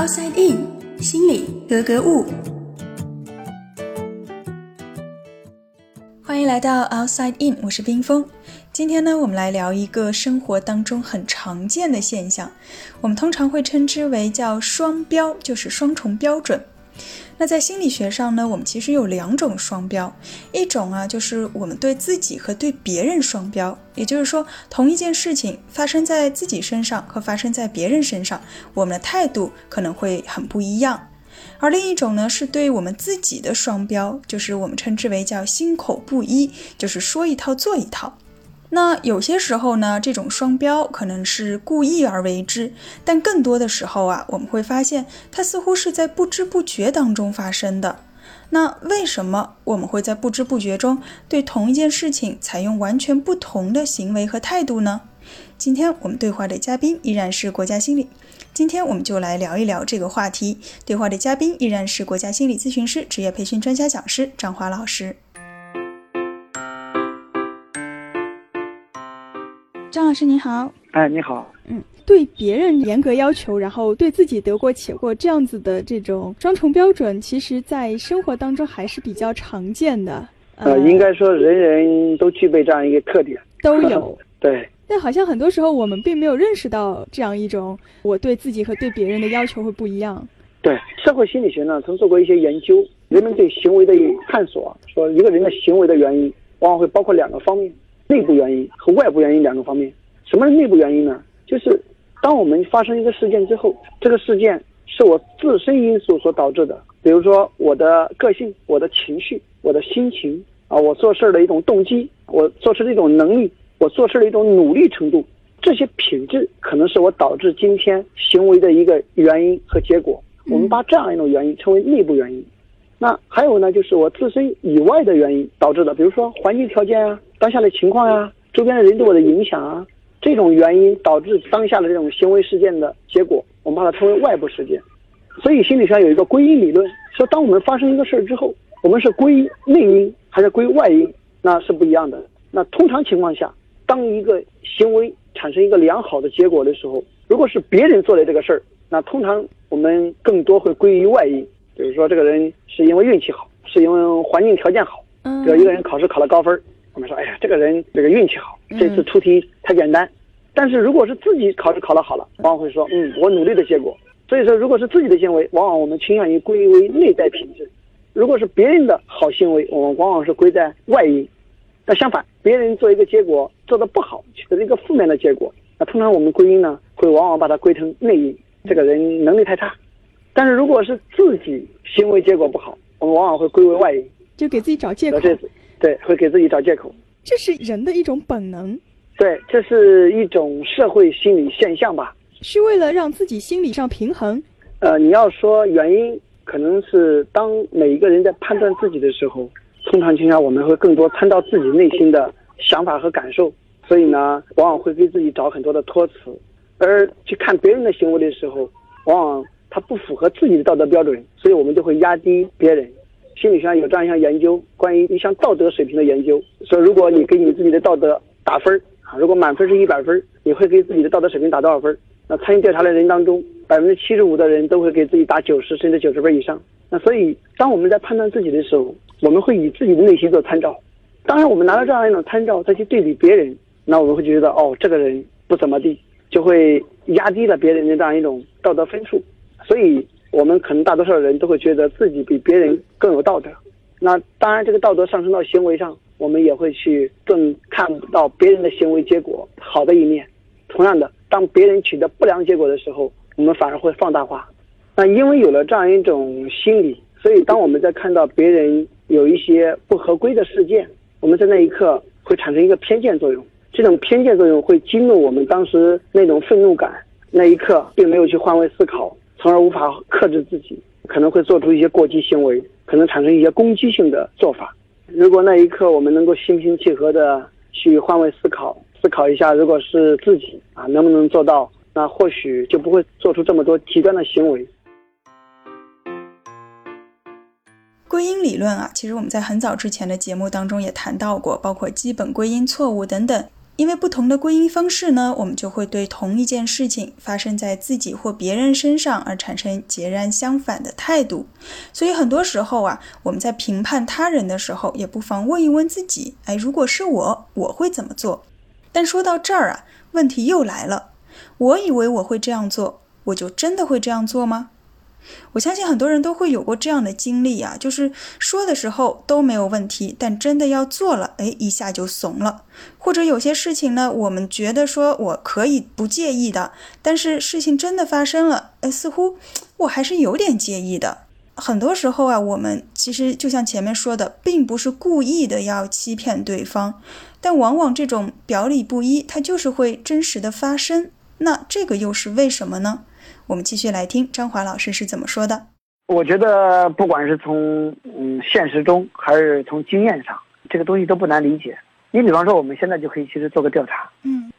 Outside In，心里格格物。欢迎来到 Outside In，我是冰峰。今天呢，我们来聊一个生活当中很常见的现象，我们通常会称之为叫双标，就是双重标准。那在心理学上呢，我们其实有两种双标，一种啊就是我们对自己和对别人双标，也就是说同一件事情发生在自己身上和发生在别人身上，我们的态度可能会很不一样。而另一种呢是对我们自己的双标，就是我们称之为叫心口不一，就是说一套做一套。那有些时候呢，这种双标可能是故意而为之，但更多的时候啊，我们会发现它似乎是在不知不觉当中发生的。那为什么我们会在不知不觉中对同一件事情采用完全不同的行为和态度呢？今天我们对话的嘉宾依然是国家心理，今天我们就来聊一聊这个话题。对话的嘉宾依然是国家心理咨询师、职业培训专家讲师张华老师。张老师您好，哎，你好，嗯，对别人严格要求，然后对自己得过且过，这样子的这种双重标准，其实在生活当中还是比较常见的。呃，应该说人人都具备这样一个特点，都有。对。但好像很多时候我们并没有认识到这样一种我对自己和对别人的要求会不一样。对，社会心理学呢曾做过一些研究，人们对行为的探索，说一个人的行为的原因往往会包括两个方面。内部原因和外部原因两个方面。什么是内部原因呢？就是当我们发生一个事件之后，这个事件是我自身因素所导致的，比如说我的个性、我的情绪、我的心情啊，我做事的一种动机，我做事的一种能力，我做事的一种努力程度，这些品质可能是我导致今天行为的一个原因和结果。我们把这样一种原因称为内部原因。那还有呢，就是我自身以外的原因导致的，比如说环境条件啊、当下的情况呀、周边的人对我的影响啊，这种原因导致当下的这种行为事件的结果，我们把它称为外部事件。所以心理学上有一个归因理论，说当我们发生一个事儿之后，我们是归内因还是归外因，那是不一样的。那通常情况下，当一个行为产生一个良好的结果的时候，如果是别人做的这个事儿，那通常我们更多会归于外因。比如说，这个人是因为运气好，是因为环境条件好。嗯。比如一个人考试考了高分，我们说，哎呀，这个人这个运气好，这次出题太简单。但是如果是自己考试考得好了，往往会说，嗯，我努力的结果。所以说，如果是自己的行为，往往我们倾向于归为内在品质；如果是别人的好行为，我们往往是归在外因。那相反，别人做一个结果做得不好，取得了一个负面的结果，那通常我们归因呢，会往往把它归成内因。这个人能力太差。但是如果是自己行为结果不好，我们往往会归为外因，就给自己找借口。对，会给自己找借口。这是人的一种本能。对，这是一种社会心理现象吧？是为了让自己心理上平衡。呃，你要说原因，可能是当每一个人在判断自己的时候，通常情况下我们会更多参照自己内心的想法和感受，所以呢，往往会给自己找很多的托词，而去看别人的行为的时候，往往。他不符合自己的道德标准，所以我们就会压低别人。心理学上有这样一项研究，关于一项道德水平的研究，说如果你给你自己的道德打分啊，如果满分是一百分，你会给自己的道德水平打多少分？那参与调查的人当中，百分之七十五的人都会给自己打九十甚至九十分以上。那所以，当我们在判断自己的时候，我们会以自己的内心做参照。当然，我们拿到这样一种参照再去对比别人，那我们会觉得哦，这个人不怎么地，就会压低了别人的这样一种道德分数。所以，我们可能大多数人都会觉得自己比别人更有道德。那当然，这个道德上升到行为上，我们也会去更看到别人的行为结果好的一面。同样的，当别人取得不良结果的时候，我们反而会放大化。那因为有了这样一种心理，所以当我们在看到别人有一些不合规的事件，我们在那一刻会产生一个偏见作用。这种偏见作用会激怒我们当时那种愤怒感，那一刻并没有去换位思考。从而无法克制自己，可能会做出一些过激行为，可能产生一些攻击性的做法。如果那一刻我们能够心平气和的去换位思考，思考一下，如果是自己啊，能不能做到？那或许就不会做出这么多极端的行为。归因理论啊，其实我们在很早之前的节目当中也谈到过，包括基本归因错误等等。因为不同的归因方式呢，我们就会对同一件事情发生在自己或别人身上而产生截然相反的态度。所以很多时候啊，我们在评判他人的时候，也不妨问一问自己：哎，如果是我，我会怎么做？但说到这儿啊，问题又来了。我以为我会这样做，我就真的会这样做吗？我相信很多人都会有过这样的经历啊，就是说的时候都没有问题，但真的要做了，哎，一下就怂了。或者有些事情呢，我们觉得说我可以不介意的，但是事情真的发生了，哎，似乎我还是有点介意的。很多时候啊，我们其实就像前面说的，并不是故意的要欺骗对方，但往往这种表里不一，它就是会真实的发生。那这个又是为什么呢？我们继续来听张华老师是怎么说的。我觉得不管是从嗯现实中还是从经验上，这个东西都不难理解。你比方说，我们现在就可以其实做个调查。嗯，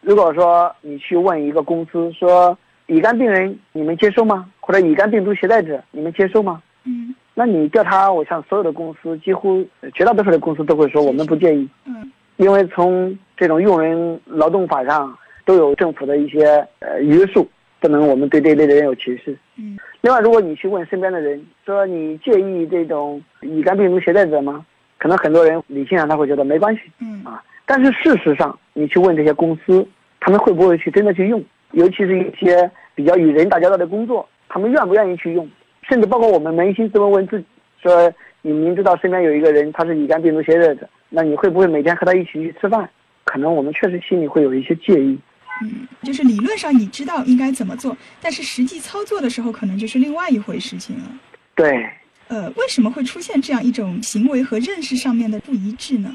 如果说你去问一个公司说，乙肝病人你们接收吗？或者乙肝病毒携带者你们接收吗？嗯，那你调查，我想所有的公司，几乎绝大多数的公司都会说我们不介意。嗯，因为从这种用人劳动法上都有政府的一些呃约束。不能，我们对这类的人有歧视。嗯。另外，如果你去问身边的人，说你介意这种乙肝病毒携带者吗？可能很多人理性上他会觉得没关系。嗯。啊，但是事实上，你去问这些公司，他们会不会去真的去用？尤其是一些比较与人打交道的工作，他们愿不愿意去用？甚至包括我们扪心自问问自己，说你明知道身边有一个人他是乙肝病毒携带者，那你会不会每天和他一起去吃饭？可能我们确实心里会有一些介意。嗯，就是理论上你知道应该怎么做，但是实际操作的时候可能就是另外一回事情了。对。呃，为什么会出现这样一种行为和认识上面的不一致呢？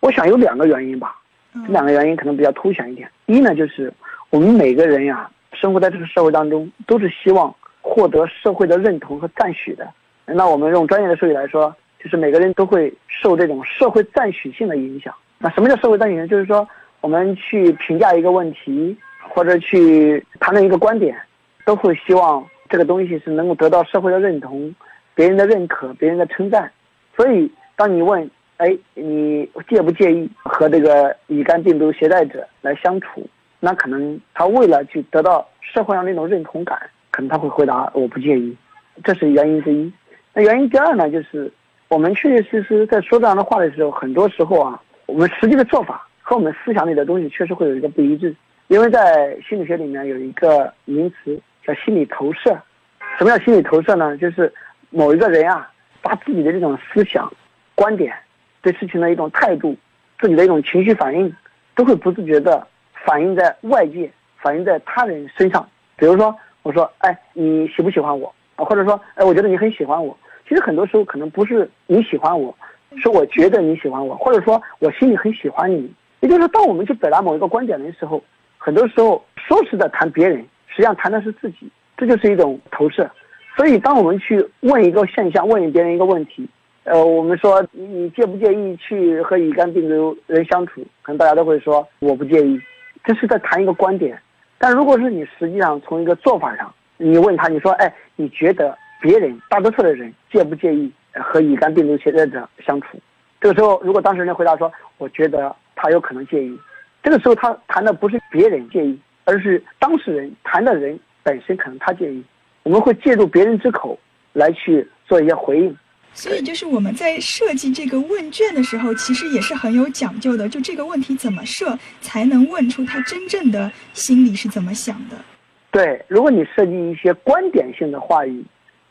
我想有两个原因吧。这两个原因可能比较凸显一点。一呢，就是我们每个人呀，生活在这个社会当中，都是希望获得社会的认同和赞许的。那我们用专业的术语来说，就是每个人都会受这种社会赞许性的影响。那什么叫社会赞许呢？就是说。我们去评价一个问题，或者去谈论一个观点，都会希望这个东西是能够得到社会的认同、别人的认可、别人的称赞。所以，当你问，哎，你介不介意和这个乙肝病毒携带者来相处？那可能他为了去得到社会上那种认同感，可能他会回答我不介意。这是原因之一。那原因第二呢，就是我们确确实实在说这样的话的时候，很多时候啊，我们实际的做法。和我们思想里的东西确实会有一个不一致，因为在心理学里面有一个名词叫心理投射。什么叫心理投射呢？就是某一个人啊，把自己的这种思想、观点、对事情的一种态度、自己的一种情绪反应，都会不自觉的反映在外界、反映在他人身上。比如说，我说，哎，你喜不喜欢我？啊，或者说，哎，我觉得你很喜欢我。其实很多时候可能不是你喜欢我，是我觉得你喜欢我，或者说我心里很喜欢你。也就是说，当我们去表达某一个观点的时候，很多时候说是在谈别人，实际上谈的是自己，这就是一种投射。所以，当我们去问一个现象，问别人一个问题，呃，我们说你介不介意去和乙肝病毒人相处？可能大家都会说我不介意，这是在谈一个观点。但如果是你实际上从一个做法上，你问他，你说，哎，你觉得别人大多数的人介不介意和乙肝病毒携带者相处？这个时候，如果当事人回答说，我觉得。他有可能介意，这个时候他谈的不是别人介意，而是当事人谈的人本身可能他介意。我们会借助别人之口来去做一些回应。所以，就是我们在设计这个问卷的时候，其实也是很有讲究的。就这个问题怎么设，才能问出他真正的心里是怎么想的？对，如果你设计一些观点性的话语，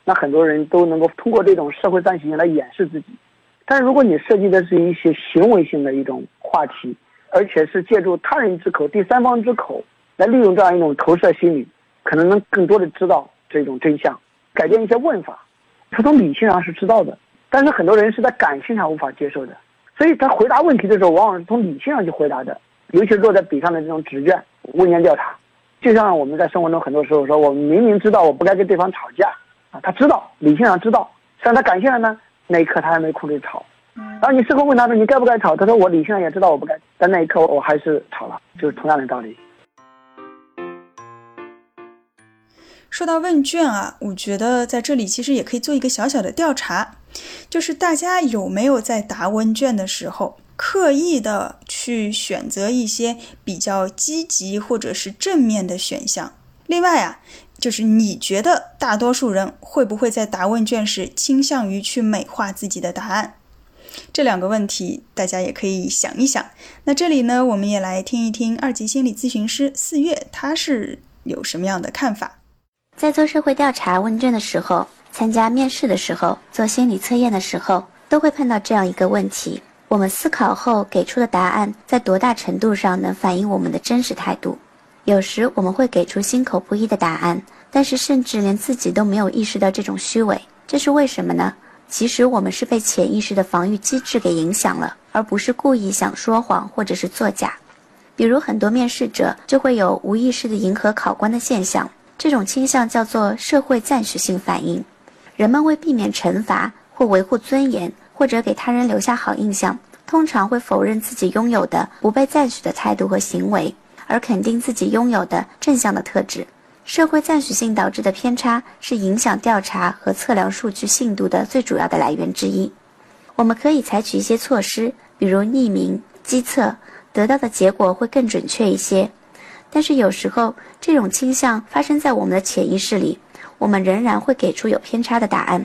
那很多人都能够通过这种社会赞许来掩饰自己。但如果你设计的是一些行为性的一种话题，而且是借助他人之口、第三方之口来利用这样一种投射心理，可能能更多的知道这种真相，改变一些问法。他从理性上是知道的，但是很多人是在感性上无法接受的，所以他回答问题的时候，往往是从理性上去回答的，尤其是落在笔上的这种纸卷问卷调查，就像我们在生活中很多时候说，我们明明知道我不该跟对方吵架啊，他知道理性上知道，但他感性上呢？那一刻他还没控制吵，然后你事后问他说你该不该吵？他说我理性上也知道我不该，但那一刻我还是吵了，就是同样的道理。说到问卷啊，我觉得在这里其实也可以做一个小小的调查，就是大家有没有在答问卷的时候刻意的去选择一些比较积极或者是正面的选项。另外啊，就是你觉得大多数人会不会在答问卷时倾向于去美化自己的答案？这两个问题大家也可以想一想。那这里呢，我们也来听一听二级心理咨询师四月他是有什么样的看法。在做社会调查问卷的时候，参加面试的时候，做心理测验的时候，都会碰到这样一个问题：我们思考后给出的答案，在多大程度上能反映我们的真实态度？有时我们会给出心口不一的答案，但是甚至连自己都没有意识到这种虚伪，这是为什么呢？其实我们是被潜意识的防御机制给影响了，而不是故意想说谎或者是作假。比如很多面试者就会有无意识的迎合考官的现象，这种倾向叫做社会赞许性反应。人们为避免惩罚或维护尊严，或者给他人留下好印象，通常会否认自己拥有的不被赞许的态度和行为，而肯定自己拥有的正向的特质。社会赞许性导致的偏差是影响调查和测量数据信度的最主要的来源之一。我们可以采取一些措施，比如匿名、机测，得到的结果会更准确一些。但是有时候这种倾向发生在我们的潜意识里，我们仍然会给出有偏差的答案。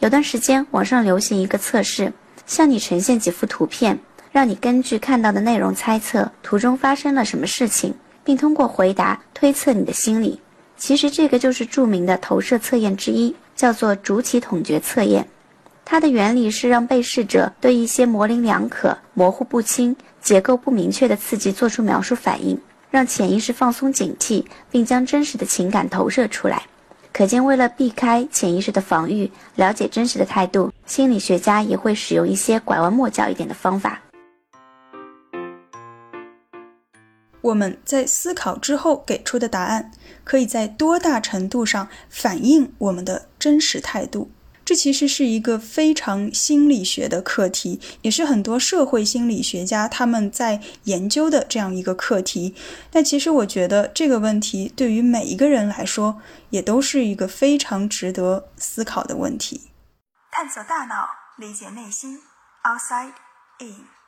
有段时间网上流行一个测试，向你呈现几幅图片，让你根据看到的内容猜测图中发生了什么事情，并通过回答推测你的心理。其实这个就是著名的投射测验之一，叫做主体统觉测验。它的原理是让被试者对一些模棱两可、模糊不清、结构不明确的刺激做出描述反应，让潜意识放松警惕，并将真实的情感投射出来。可见，为了避开潜意识的防御，了解真实的态度，心理学家也会使用一些拐弯抹角一点的方法。我们在思考之后给出的答案，可以在多大程度上反映我们的真实态度？这其实是一个非常心理学的课题，也是很多社会心理学家他们在研究的这样一个课题。但其实我觉得这个问题对于每一个人来说，也都是一个非常值得思考的问题。探索大脑，理解内心，Outside In。